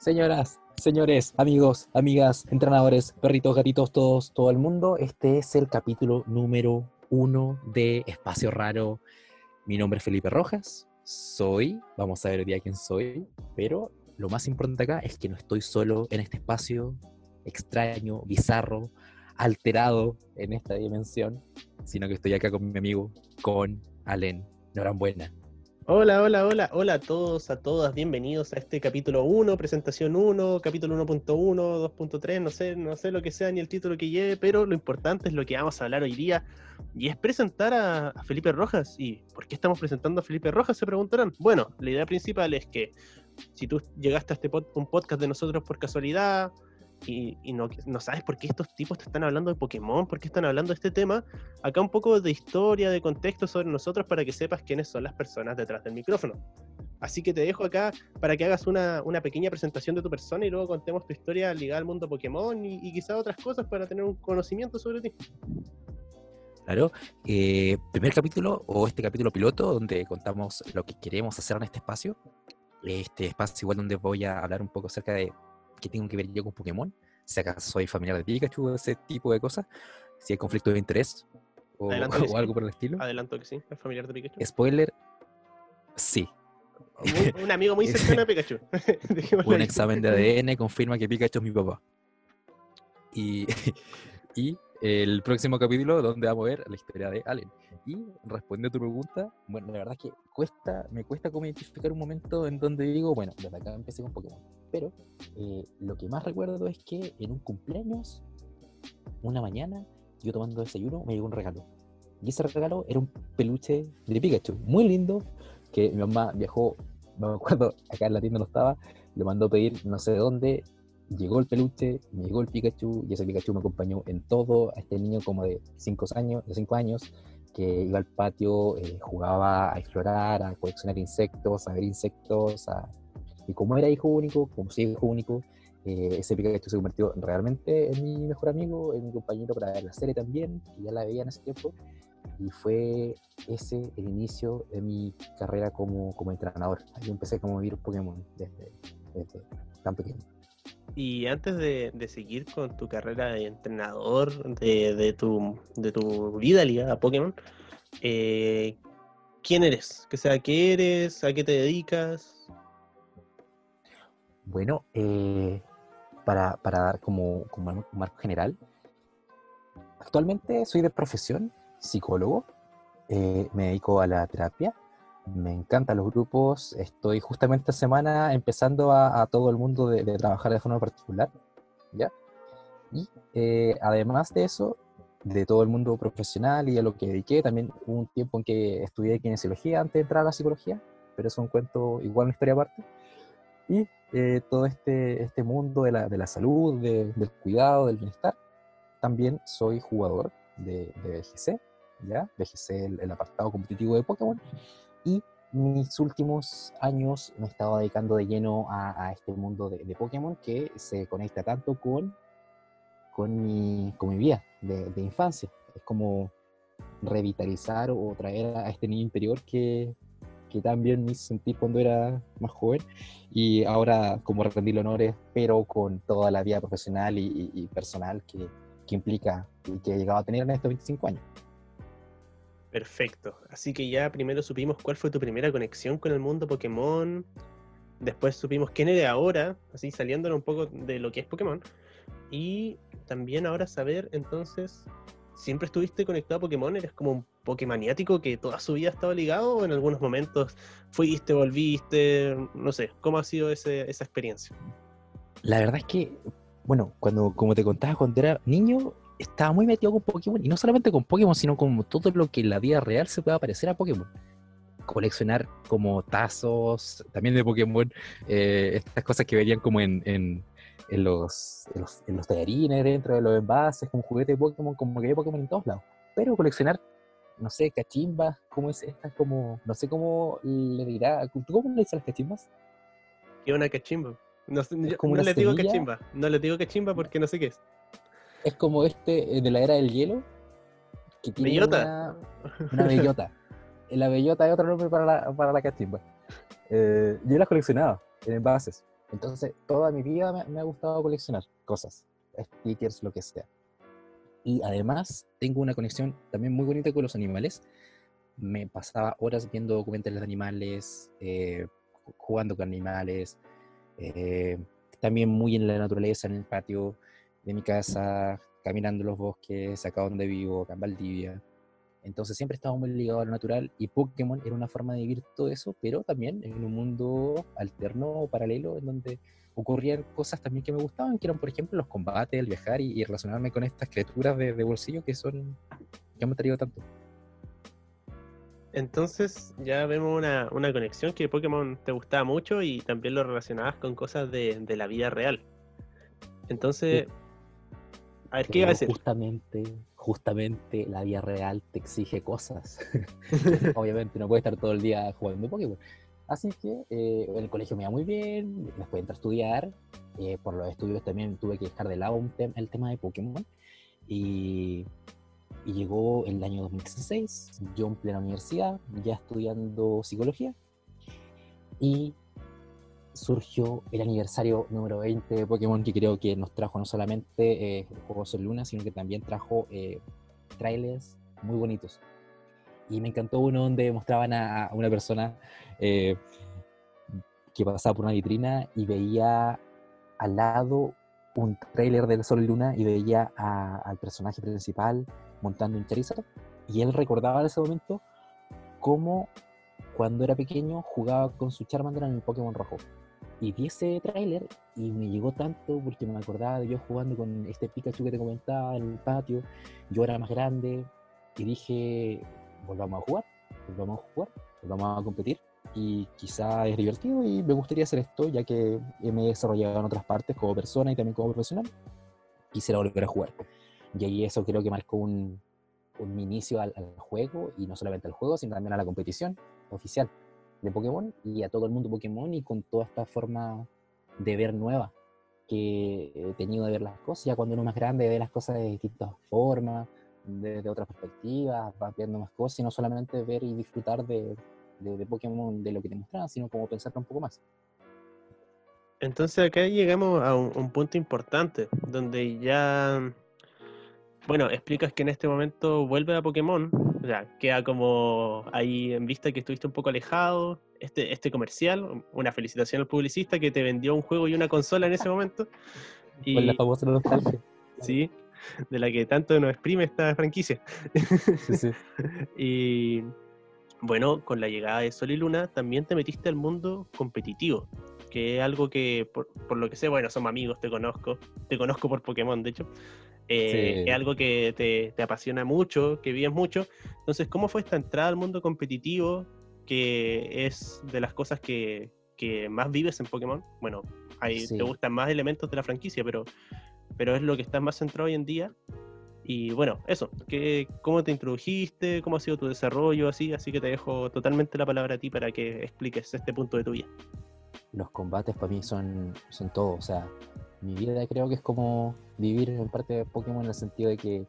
Señoras, señores, amigos, amigas, entrenadores, perritos, gatitos, todos, todo el mundo, este es el capítulo número uno de Espacio Raro. Mi nombre es Felipe Rojas, soy, vamos a ver el día quién soy, pero lo más importante acá es que no estoy solo en este espacio extraño, bizarro, alterado en esta dimensión, sino que estoy acá con mi amigo, con Allen. Enhorabuena. Hola, hola, hola, hola a todos, a todas, bienvenidos a este capítulo 1, presentación 1, capítulo 1.1, 2.3, no sé, no sé lo que sea ni el título que lleve, pero lo importante es lo que vamos a hablar hoy día y es presentar a, Felipe Rojas. ¿Y por qué estamos presentando a Felipe Rojas? Se preguntarán. Bueno, la idea principal es que si tú llegaste a este un podcast de nosotros por casualidad, y, no, sabes por qué estos tipos te están hablando de Pokémon, por qué están hablando de este tema, acá un poco de historia, de contexto sobre nosotros para que sepas quiénes son las personas detrás del micrófono. Así que te dejo acá para que hagas una, una pequeña presentación de tu persona y luego contemos tu historia ligada al mundo Pokémon y, y quizá otras cosas para tener un conocimiento sobre ti. Claro, eh, primer capítulo o este capítulo piloto donde contamos lo que queremos hacer en este espacio. Este espacio igual donde voy a hablar un poco acerca de que tengo que ver yo con Pokémon, si acaso soy familiar de Pikachu, ese tipo de cosas, si hay conflicto de interés o, algo por el estilo. Adelanto que sí, es familiar de Pikachu. Spoiler, sí. Un, amigo muy cercano a Pikachu. un examen de ADN confirma que Pikachu es mi papá. Y, y el próximo capítulo donde vamos a ver la historia de Allen. Y respondiendo a tu pregunta, bueno, la verdad es que cuesta, me cuesta como identificar un momento en donde digo, bueno, desde acá empecé con Pokémon. Pero eh, lo que más recuerdo es que en un cumpleaños, una mañana, yo tomando desayuno, me llegó un regalo. Y ese regalo era un peluche de Pikachu, muy lindo, que mi mamá viajó, no me acuerdo, acá en la tienda no estaba, le mandó a pedir no sé de dónde, llegó el peluche, me llegó el Pikachu y ese Pikachu me acompañó en todo, a este niño como de 5 años, de cinco años, que iba al patio, eh, jugaba a explorar, a coleccionar insectos, a ver insectos, y como era hijo único, como soy hijo único, eh, ese Pikachu se convirtió realmente en mi mejor amigo, en mi compañero para ver la serie también, que ya la veía en ese tiempo, y fue ese el inicio de mi carrera como, como entrenador. Ahí empecé como a vivir Pokémon desde, desde tan pequeño. Y antes de, seguir con tu carrera de entrenador, de, tu, de tu vida ligada a Pokémon, eh, ¿quién eres? Que sea, ¿qué eres? ¿A qué te dedicas? Bueno, eh, para, dar como, como un marco general, actualmente soy de profesión psicólogo, eh, me dedico a la terapia me encantan los grupos. Estoy justamente esta semana empezando a, todo el mundo de, trabajar de forma particular. ¿ya? Y eh, además de eso, de todo el mundo profesional y a lo que dediqué, también hubo un tiempo en que estudié kinesiología antes de entrar a la psicología, pero es un cuento, igual una historia aparte. Y eh, todo este, este mundo de la, de la salud, del cuidado, del bienestar. También soy jugador de, de BGC, ¿ya? BGC, el, el apartado competitivo de Pokémon y mis últimos años me he estado dedicando de lleno a, este mundo de, Pokémon que se conecta tanto con, con, mi, con mi vida de, infancia. Es como revitalizar o traer a este niño interior que, que también me sentí cuando era más joven y ahora como rendirle honores, pero con toda la vida profesional y, personal que, que implica y que he llegado a tener en estos 25 años. Perfecto. Así que ya primero supimos cuál fue tu primera conexión con el mundo Pokémon. Después supimos quién eres ahora, así saliéndonos un poco de lo que es Pokémon. Y también ahora saber, entonces, ¿siempre estuviste conectado a Pokémon? ¿Eres como un Pokémaniático que toda su vida ha estado ligado? ¿O en algunos momentos fuiste, volviste? No sé, ¿cómo ha sido esa experiencia? La verdad es que, bueno, cuando, como te contaba, cuando era niño, estaba muy metido con Pokémon, y no solamente con Pokémon, sino con todo lo que en la vida real se pueda parecer a Pokémon. Coleccionar como tazos, también de Pokémon, eh, estas cosas que verían como en, en, en, los, en, los, tallarines, dentro de los envases, como juguete de Pokémon, como que hay Pokémon en todos lados. Pero coleccionar, no sé, cachimbas, ¿cómo es esta? Como, no sé cómo le dirá, ¿cómo le dicen las cachimbas? ¿Qué una cachimba? No, no le digo cachimba, no le digo cachimba porque no sé qué es es como este eh, de la era del hielo. Que tiene bellota. Una, bellota. la bellota es otro nombre para la, para la cachimba. Eh, yo las coleccionaba en envases. Entonces, toda mi vida me, me ha gustado coleccionar cosas, stickers, lo que sea. Y además, tengo una conexión también muy bonita con los animales. Me pasaba horas viendo documentales de animales, eh, jugando con animales, eh, también muy en la naturaleza, en el patio de mi casa, caminando los bosques, acá donde vivo, acá en Valdivia. Entonces siempre estaba muy ligado a lo natural y Pokémon era una forma de vivir todo eso, pero también en un mundo alterno o paralelo en donde ocurrían cosas también que me gustaban, que eran por ejemplo los combates, el viajar y, relacionarme con estas criaturas de, de, bolsillo que son que me han traído tanto. Entonces ya vemos una, una, conexión que Pokémon te gustaba mucho y también lo relacionabas con cosas de, de la vida real. Entonces, sí. A ver, ¿qué iba a decir? Justamente, justamente la vida real te exige cosas. Obviamente no puedes estar todo el día jugando Pokémon. Así que eh, el colegio me iba muy bien, después entré a estudiar, eh, por los estudios también tuve que dejar de lado tem el tema de Pokémon. Y, y, llegó el año 2016, yo en plena universidad, ya estudiando psicología, y surgió el aniversario número 20 de Pokémon, que creo que nos trajo no solamente eh, el juego Sol Luna, sino que también trajo eh, trailers muy bonitos. Y me encantó uno donde mostraban a, a una persona eh, que pasaba por una vitrina y veía al lado un trailer del Sol y Luna y veía a, al personaje principal montando un Charizard. Y él recordaba en ese momento cómo cuando era pequeño jugaba con su Charmander en el Pokémon rojo. Y vi ese tráiler y me llegó tanto porque me acordaba de yo jugando con este Pikachu que te comentaba en el patio. Yo era más grande y dije, volvamos a jugar, volvamos a jugar, volvamos a competir. Y quizá es divertido y me gustaría hacer esto ya que me he desarrollado en otras partes como persona y también como profesional. Quisiera volver a jugar. Y ahí eso creo que marcó un, un inicio al, al juego y no solamente al juego, sino también a la competición oficial de Pokémon y a todo el mundo Pokémon y con toda esta forma de ver nueva que he tenido de ver las cosas. Ya cuando uno más grande ve las cosas de distintas formas, desde de otras perspectivas, va viendo más cosas y no solamente ver y disfrutar de, de, de Pokémon de lo que te mostraban, sino como pensar un poco más. Entonces acá llegamos a un, un punto importante, donde ya bueno, explicas que en este momento vuelve a Pokémon, o sea, queda como ahí en vista que estuviste un poco alejado, este, este comercial, una felicitación al publicista que te vendió un juego y una consola en ese momento. Y, Con la famosa nostalgia. Sí, de la que tanto nos exprime esta franquicia. Sí, sí. y bueno, con la llegada de Sol y Luna también te metiste al mundo competitivo, que es algo que, por, por lo que sé, bueno, somos amigos, te conozco, te conozco por Pokémon, de hecho. Eh, sí. Es algo que te, te, apasiona mucho, que vives mucho. Entonces, ¿cómo fue esta entrada al mundo competitivo, que es de las cosas que, que más vives en Pokémon? Bueno, ahí sí. te gustan más elementos de la franquicia, pero, pero es lo que estás más centrado hoy en día. Y bueno, eso, ¿qué, ¿cómo te introdujiste? ¿Cómo ha sido tu desarrollo? Así, así que te dejo totalmente la palabra a ti para que expliques este punto de tu vida. Los combates para mí son, son todo, o sea, mi vida creo que es como vivir en parte de Pokémon en el sentido de que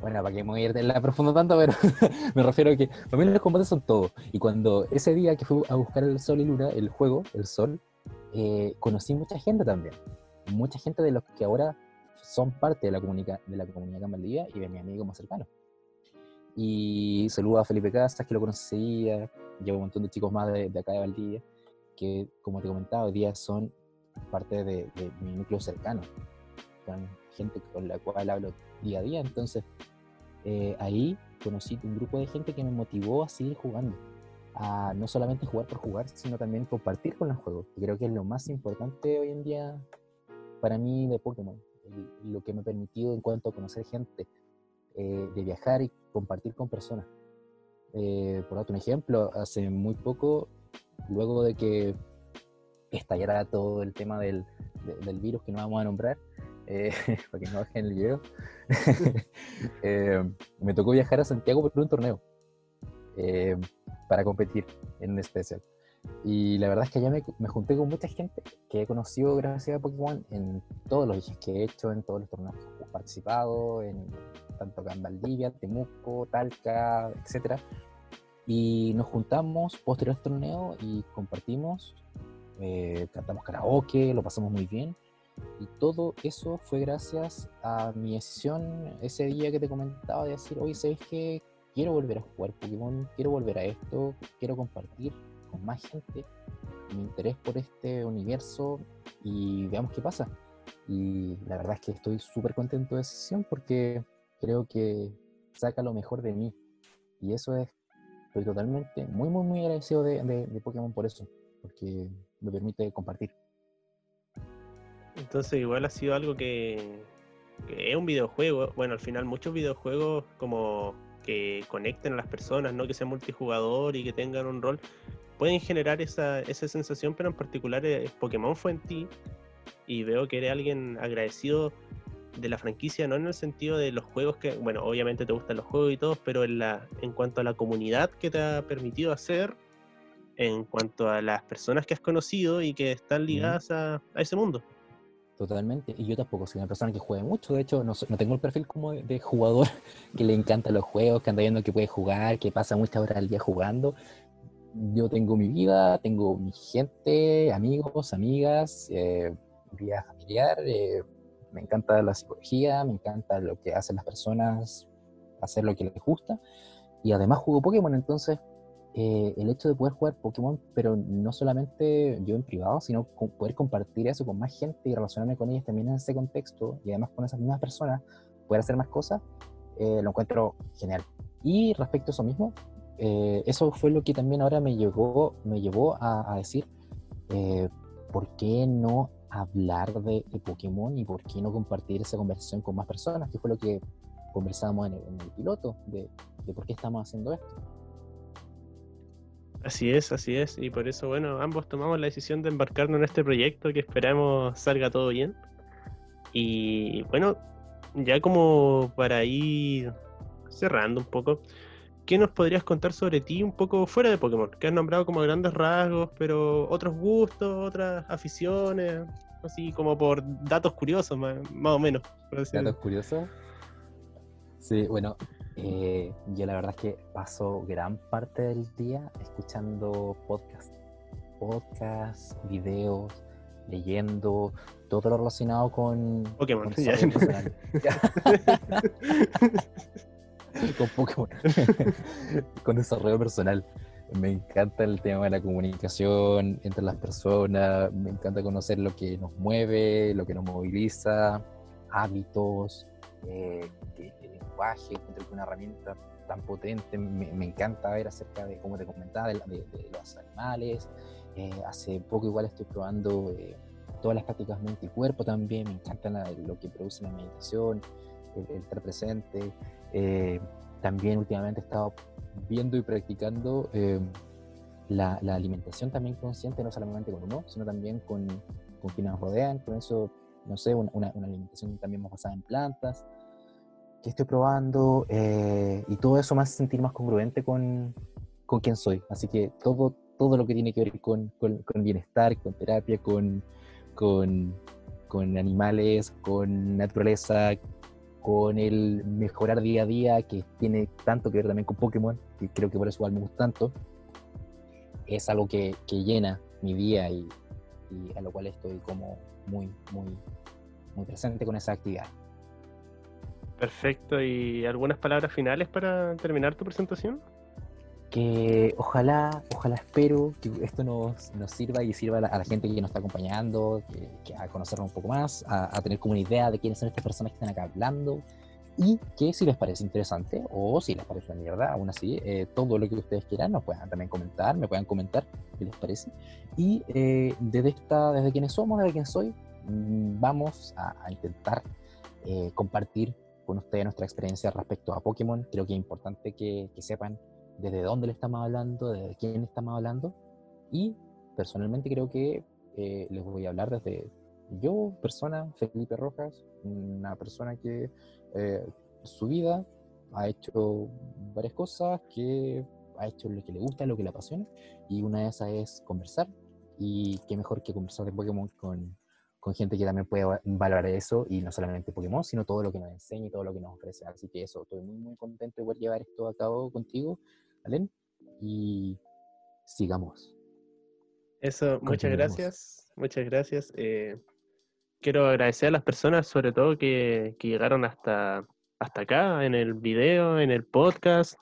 bueno, para que me voy a ir de la profunda tanto, pero me refiero a que para mí los combates son todo. Y cuando ese día que fui a buscar el Sol y Luna, el juego, el Sol, eh, conocí mucha gente también. Mucha gente de los que ahora son parte de la, comunica de la comunidad y de mi amigo más cercano. Y saludo a Felipe Casas, que lo conocía, llevo un montón de chicos más de, de acá de Valdivia, que como te comentaba, hoy día son parte de, mi núcleo cercano, con gente con la cual hablo día a día. Entonces, eh, ahí conocí un grupo de gente que me motivó a seguir jugando, a no solamente jugar por jugar, sino también compartir con los juegos. Y creo que es lo más importante hoy en día para mí de Pokémon, lo que me ha permitido en cuanto a conocer gente, eh, de viajar y compartir con personas. Eh, por un ejemplo, hace muy poco, luego de que estallara todo el tema del, de, del virus que no vamos a nombrar, eh, para que no bajen el video, eh, me tocó viajar a Santiago por un torneo eh, para competir en un especial. Y la verdad es que allá me, me, junté con mucha gente que he conocido gracias a Pokémon en todos los viajes que he hecho, en todos los torneos que he participado, en, tanto acá en Valdivia, Temuco, Talca, etc. Y nos juntamos posterior al torneo y compartimos eh, cantamos karaoke, lo pasamos muy bien. Y todo eso fue gracias a mi decisión ese día que te comentaba de decir, oye, ¿sabes qué? Quiero volver a jugar Pokémon, quiero volver a esto, quiero compartir con más gente mi interés por este universo y veamos qué pasa. Y la verdad es que estoy súper contento de esa decisión porque creo que saca lo mejor de mí. Y eso es, estoy totalmente muy, muy, muy agradecido de, de, Pokémon por eso, porque me permite compartir. Entonces igual ha sido algo que, es un videojuego. Bueno, al final muchos videojuegos como que conecten a las personas, no que sea multijugador y que tengan un rol, pueden generar esa, esa sensación, pero en particular eh, Pokémon fue en ti y veo que eres alguien agradecido de la franquicia, no en el sentido de los juegos que, bueno, obviamente te gustan los juegos y todo, pero en, la, en cuanto a la comunidad que te ha permitido hacer, en cuanto a las personas que has conocido y que están ligadas a, ese mundo. Totalmente, y yo tampoco soy una persona que juegue mucho, de hecho no, no tengo el perfil como de, jugador que le encanta los juegos, que anda viendo que puede jugar, que pasa muchas horas al día jugando. Yo tengo mi vida, tengo mi gente, amigos, amigas, eh, vida familiar, eh, me encanta la psicología, me encanta lo que hacen las personas, hacer lo que les gusta. Y además juego Pokémon, entonces eh, el hecho de poder jugar Pokémon, pero no solamente yo en privado, sino poder compartir eso con más gente y relacionarme con ellas también en ese contexto y además con esas mismas personas, poder hacer más cosas, eh, lo encuentro genial. Y respecto a eso mismo, eh, eso fue lo que también ahora me llevó, me llevó a, a decir, ¿por qué no hablar de, Pokémon y por qué no compartir esa conversación con más personas, que fue lo que conversamos en el, piloto, de, por qué estamos haciendo esto. Así es, así es, y por eso, bueno, ambos tomamos la decisión de embarcarnos en este proyecto que esperamos salga todo bien. Y bueno, ya como para ir cerrando un poco, ¿qué nos podrías contar sobre ti un poco fuera de Pokémon? Que has nombrado como grandes rasgos, pero otros gustos, otras aficiones, así como por datos curiosos, más, o menos. ¿Datos curiosos? Sí, bueno, eh, yo la verdad es que paso gran parte del día escuchando podcasts. Podcasts, videos, leyendo, todo lo relacionado con Pokémon. con Pokémon, con desarrollo personal. Me encanta el tema de la comunicación entre las personas, me encanta conocer lo que nos mueve, lo que nos moviliza, hábitos, eh, el lenguaje, encuentro que una herramienta tan potente, me, encanta ver acerca de, como te comentaba, de, los animales. Eh, hace poco igual estoy probando eh, todas las prácticas mente y cuerpo también, me encanta lo que produce la meditación, el, estar presente. Eh, también últimamente he estado viendo y practicando eh, la, alimentación también consciente, no solamente con uno, sino también con, con quienes nos rodean. Con eso, no sé, una, una, alimentación también más basada en plantas, que estoy probando. Eh, y todo eso me hace sentir más congruente con, con quién soy. Así que todo, todo lo que tiene que ver con, con, bienestar, con terapia, con, con, con animales, con naturaleza, con el mejorar día a día, que tiene tanto que ver también con Pokémon, y creo que por eso igual me gusta tanto, es algo que, que llena mi día y, y, a lo cual estoy como muy, muy, muy presente con esa actividad. Perfecto, ¿y algunas palabras finales para terminar tu presentación? que ojalá, ojalá espero que esto nos, sirva y sirva a la, gente que nos está acompañando, que, a conocernos un poco más, a, tener como una idea de quiénes son estas personas que están acá hablando y que si les parece interesante o si les parece una mierda, aún así, eh, todo lo que ustedes quieran nos puedan también comentar, me puedan comentar qué les parece. Y eh, desde, esta, desde quienes somos, desde quién soy, mm, vamos a, intentar eh, compartir con ustedes nuestra experiencia respecto a Pokémon. Creo que es importante que, que sepan desde dónde le estamos hablando, desde quién estamos hablando. Y personalmente creo que eh, les voy a hablar desde yo, persona, Felipe Rojas, una persona que eh, su vida ha hecho varias cosas, que ha hecho lo que le gusta, lo que le apasiona, y una de esas es conversar. Y qué mejor que conversar de Pokémon con, con gente que también puede valorar eso, y no solamente Pokémon, sino todo lo que nos enseña y todo lo que nos ofrece. Así que eso, estoy muy, muy contento de poder llevar esto a cabo contigo y sigamos. Eso, muchas gracias. Muchas gracias. Eh, quiero agradecer a las personas, sobre todo, que, que llegaron hasta, hasta acá, en el video, en el podcast.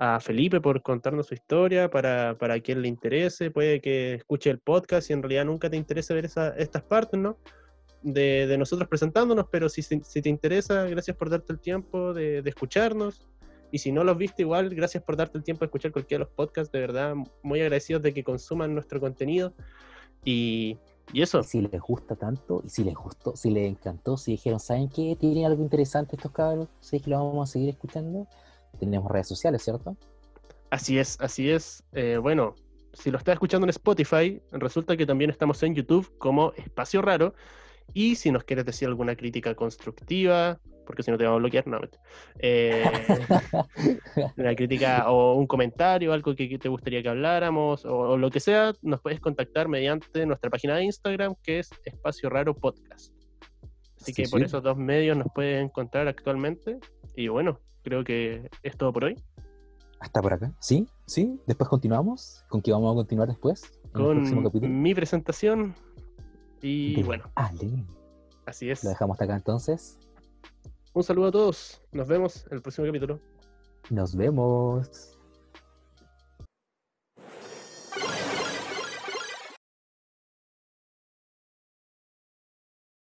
A Felipe por contarnos su historia, para, para quien le interese, puede que escuche el podcast y en realidad nunca te interese ver esa- estas partes, ¿no? De, de nosotros presentándonos, pero si, si te interesa, gracias por darte el tiempo de, de escucharnos. Y si no los viste igual, gracias por darte el tiempo de escuchar cualquiera de los podcasts. De verdad, muy agradecidos de que consuman nuestro contenido. Y, y eso, si les gusta tanto, y si les gustó, si les encantó, si dijeron, ¿saben qué? Tienen algo interesante estos cabros, ¿sabes que lo vamos a seguir escuchando? Tenemos redes sociales, ¿cierto? así es, así es. Eh, bueno, si lo estás escuchando en Spotify, resulta que también estamos en YouTube como Espacio Raro. Y si nos quieres decir alguna crítica constructiva, porque si no te vamos a bloquear, no. Eh, una crítica o un comentario, algo que, te gustaría que habláramos o, o lo que sea, nos puedes contactar mediante nuestra página de Instagram que es Espacio Raro Podcast. Así Sí, que por sí. esos dos medios nos pueden encontrar actualmente. Y bueno, creo que es todo por hoy. Hasta por acá. ¿Sí? ¿Sí? Después continuamos. ¿Con qué vamos a continuar después? Con capítulo. mi presentación. Y De bueno, Ale. así es. Lo dejamos hasta acá entonces. Un saludo a todos. Nos vemos en el próximo capítulo. Nos vemos.